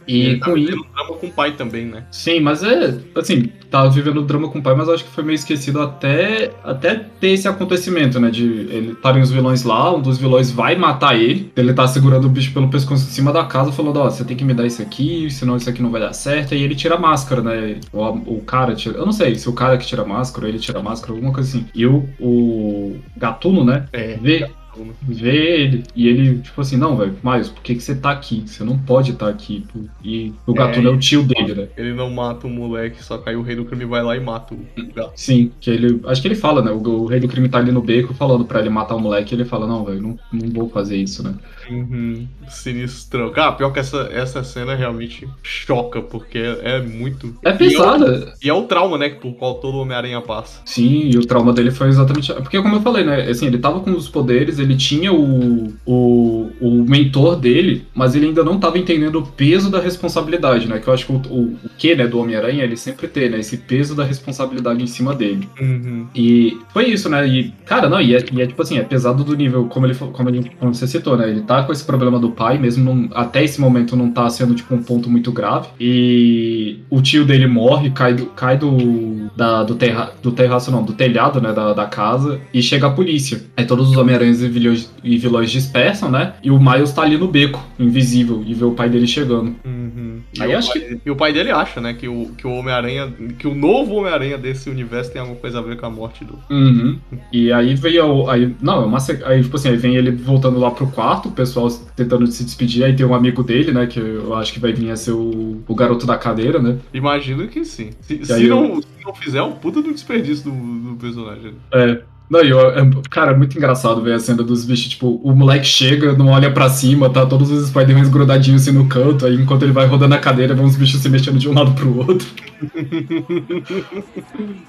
E Ele tá com isso... tendo drama com o pai também, né? Sim, mas é, assim, tava vivendo drama com o pai, mas acho que foi meio esquecido até, até ter esse acontecimento, né? De ele estarem os vilões lá, um dos vilões vai matar ele, ele tá segurando o bicho pelo pescoço em cima da casa, falando, ó, você tem que me dar isso aqui, senão isso aqui não vai dar certo, e ele tira a máscara, né? O, o cara tira. Eu não sei se o cara que tira a máscara, ou ele tira a máscara, alguma coisa assim. E o, o Gatuno, né? É. Vê, vê ele. E ele, tipo assim, não, velho, Miles, por que, que você tá aqui? Você não pode estar aqui. pô." E o Gatuno é, É, o tio dele, né? Ele não mata o moleque, só que aí o rei do crime vai lá e mata o gato. Sim, que ele. Acho que ele fala, né? O, o rei do crime tá ali no beco falando pra ele matar o moleque. Ele fala, não, velho, não, não vou fazer isso, né? Uhum. Sinistrão. Cara, pior que essa, essa cena realmente choca, porque é, é muito. É E é, o, pesada. e é o trauma, né? Por qual todo Homem-Aranha passa. Sim, e o trauma dele foi exatamente. Porque, como eu falei, né? Assim, ele tava com os poderes, ele tinha o, o, o mentor dele, mas ele ainda não tava entendendo o peso da responsabilidade, né? Que eu acho que o, o, o que, né, do Homem-Aranha, ele sempre tem, né? Esse peso da responsabilidade em cima dele. Uhum. E foi isso, né? E, cara, não, e é, e é tipo assim, é pesado do nível, como ele como, ele, como você citou, né? Ele tá com esse problema do pai, mesmo não- até esse momento não tá sendo, tipo, um ponto muito grave. E o tio dele morre, cai do, cai do, da, do, terra, do terraço, não, do telhado, né? Da, da casa, e chega a polícia. Aí todos os Homem-Aranhas vilões, e vilões dispersam, né? E o Miles tá ali no beco, invisível, e vê o pai dele chegando. Uhum. E, Aí o acho pai, e o pai dele acha, né, que o, que o Homem-Aranha. Que o novo Homem-Aranha desse universo tem alguma coisa a ver com a morte do. Uhum. E aí veio. o- Aí, não, é uma. Aí, tipo assim, aí vem ele voltando lá pro quarto, o pessoal tentando se despedir. Aí tem um amigo dele, né? Que eu acho que vai vir a ser o, o garoto da cadeira, né? Imagino que sim. Se, se não, se não fizer, é um puta do desperdício do, do personagem. É. Não, e eu, é, cara, é muito engraçado ver a cena dos bichos, tipo, o moleque chega, não olha pra cima, tá todos os Spider-Mans grudadinhos assim no canto, aí enquanto ele vai rodando a cadeira, vê uns bichos se mexendo de um lado pro outro.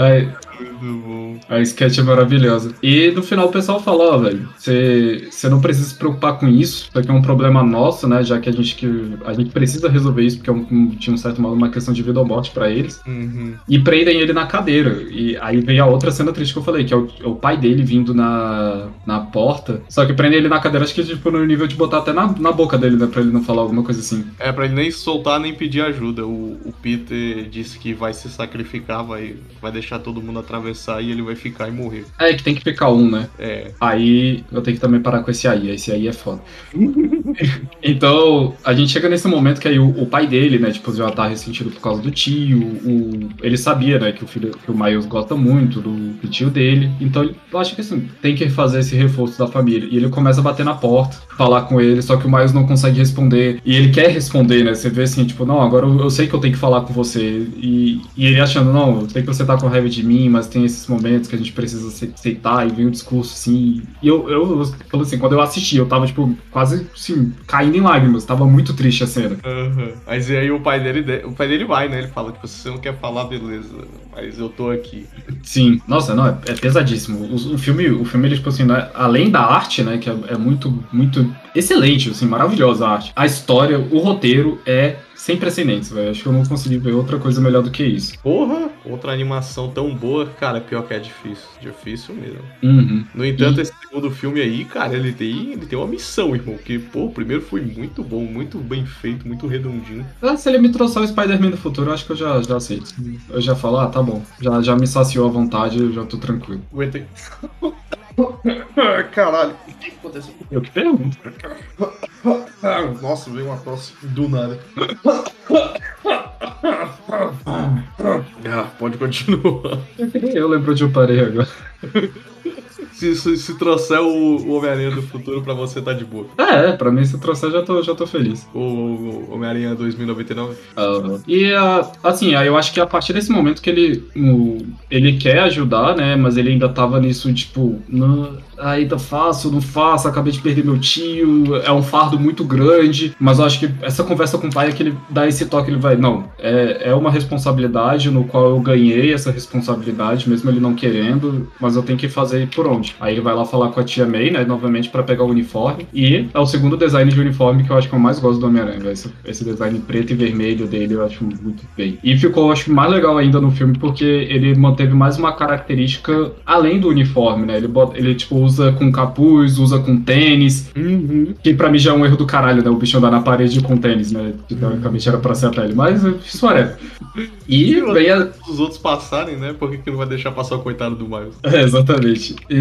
Aí, muito bom. A sketch é maravilhosa. E no final o pessoal fala, ó, velho, você não precisa se preocupar com isso, isso aqui é um problema nosso, né? Já que a gente, que, a gente precisa resolver isso, porque é um, tinha um certo modo uma questão de vida ou morte pra eles. Uhum. E prendem ele na cadeira. E aí veio a outra cena triste que eu falei, que é o, é o pai dele vindo na, na porta. Só que prendem ele na cadeira, acho que tipo no nível de botar até na, na boca dele, né? Pra ele não falar alguma coisa assim. É, pra ele nem soltar nem pedir ajuda. O, o Peter disse que vai se sacrificar, vai, vai deixar todo mundo atravessar e ele vai ficar e morrer. É, que tem que ficar um, né? É. Aí eu tenho que também parar com esse aí, esse aí é foda. então, a gente chega nesse momento que aí o, o pai dele, né, tipo, já tá ressentido por causa do tio, o, ele sabia, né, que o filho, que o Miles gosta muito do, do tio dele, então ele- eu acho que assim, tem que fazer esse reforço da família. E ele começa a bater na porta, falar com ele, só que o Miles não consegue responder, e ele quer responder, né, você vê assim, tipo, não, agora eu, eu sei que eu tenho que falar com você, e, e ele achando, não, eu sei que você tá com raiva de mim, mas tem esses momentos que a gente precisa ace- aceitar, e vem um discurso assim, e eu, eu, eu falo assim, quando eu assisti, eu tava, tipo, quase, assim, caindo em lágrimas, tava muito triste a cena. Aham. Mas e aí o pai dele, de- o pai dele vai, né? Ele fala, tipo, se você não quer falar, beleza. Mas eu tô aqui. Sim, nossa, não, é, é pesadíssimo. O, o filme, o filme, ele, tipo assim, né, além da arte, né, que é, é muito, muito excelente, assim, maravilhosa a arte. A história, o roteiro é sem precedentes, velho. Acho que eu não consegui ver outra coisa melhor do que isso. Porra, outra animação tão boa, cara, pior que é difícil. Difícil mesmo. Uhum. No entanto, esse segundo filme aí, cara, ele tem, ele tem uma missão, irmão. Porque, pô, o primeiro foi muito bom, muito bem feito, muito redondinho. Ah, se ele me trouxer o Spider-Man do futuro, eu acho que eu já, já aceito. Eu já falo, ah, tá bom. Já, já me saciou à vontade, eu já tô tranquilo. Aguenta aí. Caralho, o que aconteceu? Eu que pergunto. Nossa, veio uma tosse do nada. Ah, pode continuar. Eu lembro onde eu parei agora. Se, se, se trouxer o, o Homem-Aranha do futuro pra você, tá de boa. É, é, pra mim, se trouxer, já tô, já tô feliz. O, o Homem-Aranha 2099. E ah, assim, eu acho que a partir desse momento que ele o- ele quer ajudar, né? Mas ele ainda tava nisso, tipo, não, ainda faço, não faço, acabei de perder meu tio, é um fardo muito grande. Mas eu acho que essa conversa com o pai é que ele dá esse toque, ele vai, não, é, é uma responsabilidade no qual eu ganhei essa responsabilidade, mesmo ele não querendo, mas eu tenho que fazer por onde. Aí ele vai lá falar com a tia May, né, novamente pra pegar o uniforme. E é o segundo design de uniforme que eu acho que eu mais gosto do Homem-Aranha. Esse, esse design preto e vermelho dele eu acho muito bem. E ficou, acho, mais legal ainda no filme porque ele manteve mais uma característica além do uniforme, né? Ele, bota, ele tipo, usa com capuz, usa com tênis. Que pra mim já é um erro do caralho, né? O bicho andar na parede com tênis, né? Que teoricamente era pra ser a pele. Mas isso é. E vem a, Os outros passarem, né? Por que, que não vai deixar passar o coitado do Miles? É, exatamente. E,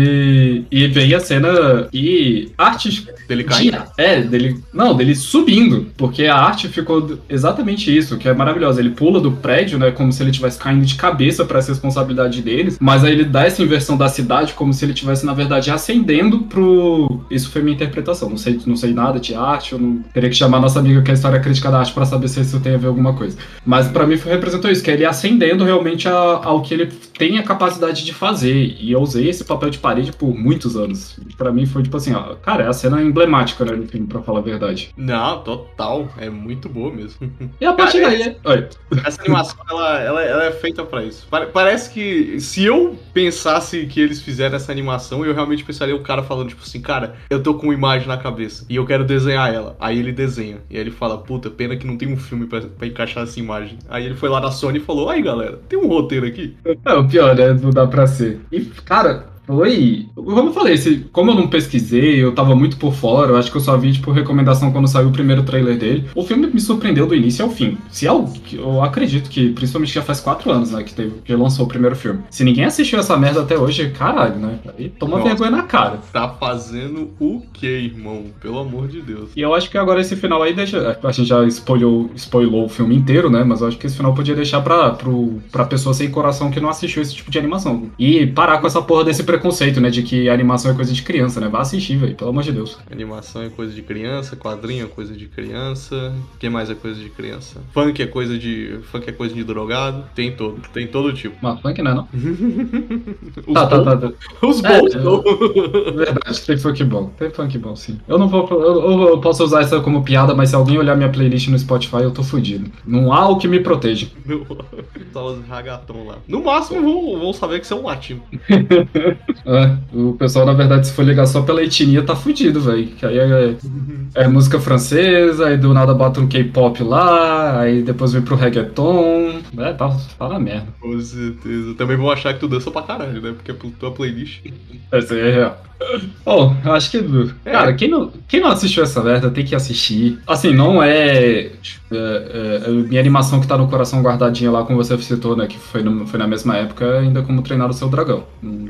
e vem a cena e arte Dele caindo? É, dele. Não, dele subindo. Porque a arte ficou exatamente isso, que é maravilhosa. Ele pula do prédio, né? Como se ele estivesse caindo de cabeça pra essa responsabilidade deles. Mas aí ele dá essa inversão da cidade como se ele estivesse, na verdade, ascendendo pro. Isso foi minha interpretação. Não sei, não sei nada de arte, eu não teria que chamar nossa amiga que é a história crítica da arte pra saber se isso tem a ver alguma coisa. Mas pra mim foi- representou isso, que é ele ascendendo realmente a- ao que ele tem a capacidade de fazer. E eu usei esse papel de parede por muitos anos. Pra mim foi tipo assim, ó, cara, é a cena emblemática, né, do filme, pra falar a verdade. Não, total. É muito boa mesmo. E a partir Cara, daí. Oi. Essa animação, ela, ela, ela é feita pra isso. Pare- Parece que se eu pensasse que eles fizeram essa animação, eu realmente pensaria o cara falando, tipo assim, cara, eu tô com uma imagem na cabeça e eu quero desenhar ela. Aí ele desenha. E aí ele fala, puta, pena que não tem um filme pra, pra encaixar essa imagem. Aí ele foi lá na Sony e falou, aí galera, tem um roteiro aqui. É, o pior, né? Não dá pra ser. E, cara, foi. Como eu falei, esse, como eu não pesquisei, eu tava muito por fora, eu acho que eu só vi, tipo, recomendação quando saiu o primeiro trailer dele. O filme me surpreendeu do início ao fim. Se algo, que eu acredito que, principalmente já faz quatro anos, né, que, teve, que lançou o primeiro filme. Se ninguém assistiu essa merda até hoje, caralho, né? Aí toma Nossa. vergonha na cara. Tá fazendo o que, irmão? Pelo amor de Deus. E eu acho que agora esse final aí deixa. A gente já spoilou, spoilou o filme inteiro, né? Mas eu acho que esse final podia deixar pra, pro, pra pessoa sem coração que não assistiu esse tipo de animação. E parar com essa porra desse preconceito, né? De que animação é coisa de criança, né? Vá assistir, velho. Pelo amor de Deus. Animação é coisa de criança, quadrinho é coisa de criança. O que mais é coisa de criança? Funk é coisa de. Funk é coisa de drogado. Tem todo. Tem todo tipo. Mas funk não é, não? Tá, tá, tá. tá. Os É, bons é. Verdade, tem funk bom. Tem funk bom, sim. Eu não vou. Eu, eu- posso usar isso como piada, mas se alguém olhar minha playlist no Spotify, eu tô fudido. Não há o que me proteja. Só os ragaton lá. No máximo vão, vão saber que você é um latino. É, o pessoal, na verdade, se for ligar só pela etnia, tá fudido, velho. Que aí é, é música francesa, aí do nada bota um K-pop lá, aí depois vem pro reggaeton. É, tá, tá na merda. Com certeza. Também vão achar que tu dança pra caralho, né? Porque é tua playlist. Essa aí é real. Bom, acho que. Cara, quem não, quem não assistiu essa merda tem que assistir. Assim, não é. é, é, é minha animação que tá no coração guardadinha lá, como você citou, né? Que foi, no- foi na mesma época, ainda como treinar o seu dragão. Hum,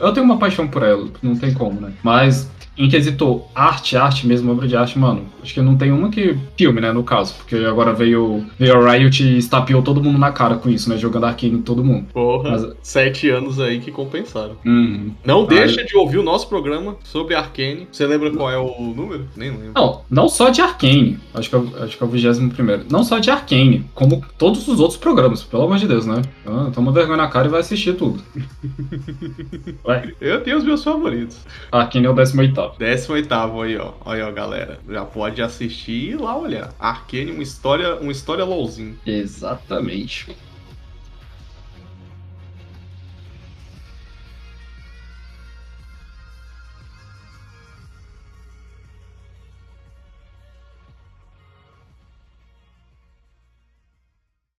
Eu tenho uma paixão por ela, não tem como, né? Mas. Em quesito arte, arte mesmo, obra de arte, mano, acho que não tem uma que. Filme, né, no caso. Porque agora veio, veio a Riot e estapeou todo mundo na cara com isso, né? Jogando Arkane em todo mundo. Porra, Mas- sete anos aí que compensaram. Uhum. Não deixa de ouvir o nosso programa sobre Arcane. Você lembra qual é o número? Nem lembro. Não, não só de Arcane, acho que é, o- acho que é o 21 primeiro. Não só de Arcane, como todos os outros programas, pelo amor de Deus, né? Ah, toma vergonha na cara e vai assistir tudo. Vai, Eu tenho os meus favoritos. Arcane é o 18 18 aí, ó. Aí, ó, galera. Já pode assistir e ir lá olhar. Arcane, uma história, uma história LOLzinho. Exatamente.